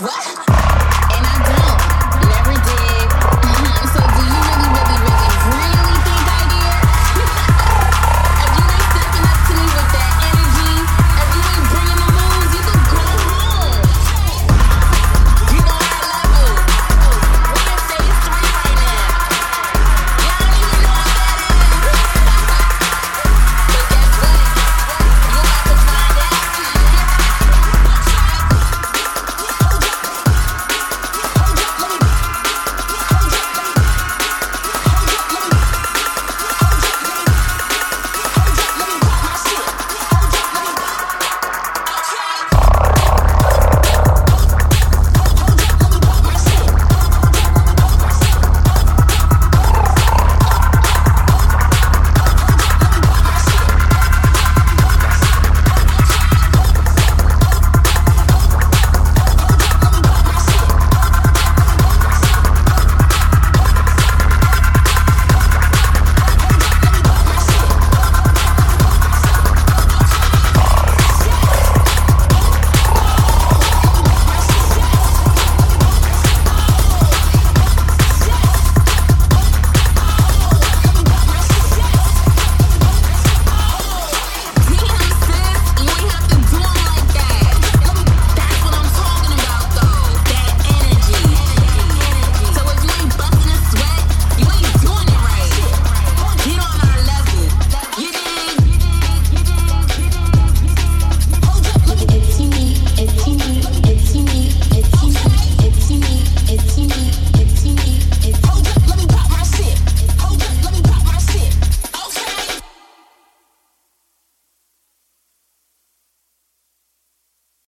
What?